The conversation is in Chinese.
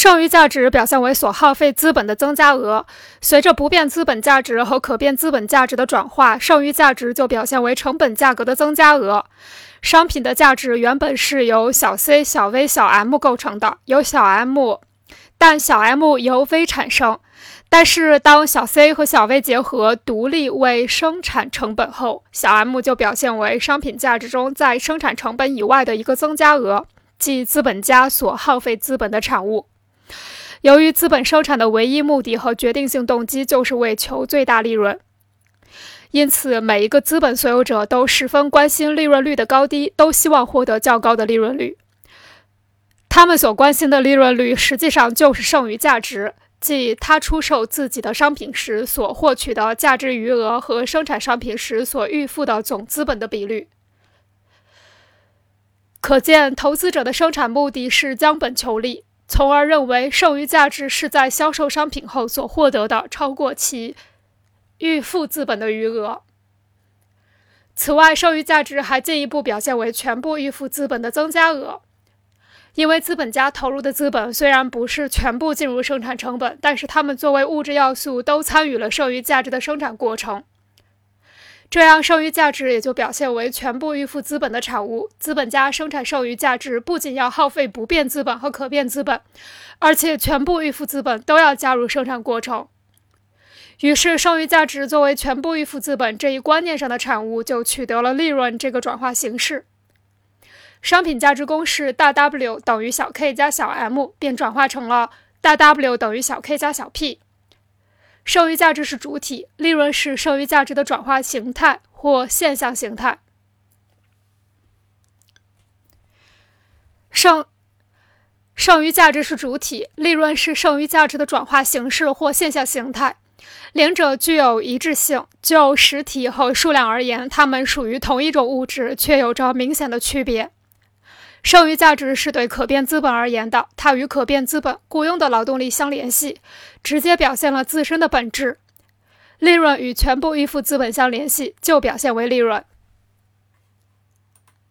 剩余价值表现为所耗费资本的增加额。随着不变资本价值和可变资本价值的转化，剩余价值就表现为成本价格的增加额。商品的价值原本是由小 c、小 v、小 m 构成的，由小 m，但小 m 由 v 产生。但是当小 c 和小 v 结合，独立为生产成本后，小 m 就表现为商品价值中在生产成本以外的一个增加额，即资本家所耗费资本的产物。由于资本生产的唯一目的和决定性动机就是为求最大利润，因此每一个资本所有者都十分关心利润率的高低，都希望获得较高的利润率。他们所关心的利润率实际上就是剩余价值，即他出售自己的商品时所获取的价值余额和生产商品时所预付的总资本的比率。可见，投资者的生产目的是将本求利。从而认为剩余价值是在销售商品后所获得的超过其预付资本的余额。此外，剩余价值还进一步表现为全部预付资本的增加额，因为资本家投入的资本虽然不是全部进入生产成本，但是他们作为物质要素都参与了剩余价值的生产过程。这样，剩余价值也就表现为全部预付资本的产物。资本家生产剩余价值，不仅要耗费不变资本和可变资本，而且全部预付资本都要加入生产过程。于是，剩余价值作为全部预付资本这一观念上的产物，就取得了利润这个转化形式。商品价值公式大 W 等于小 k 加小 m，便转化成了大 W 等于小 k 加小 p。剩余价值是主体，利润是剩余价值的转化形态或现象形态。剩剩余价值是主体，利润是剩余价值的转化形式或现象形态，两者具有一致性。就实体和数量而言，它们属于同一种物质，却有着明显的区别。剩余价值是对可变资本而言的，它与可变资本雇佣的劳动力相联系，直接表现了自身的本质。利润与全部预付资本相联系，就表现为利润。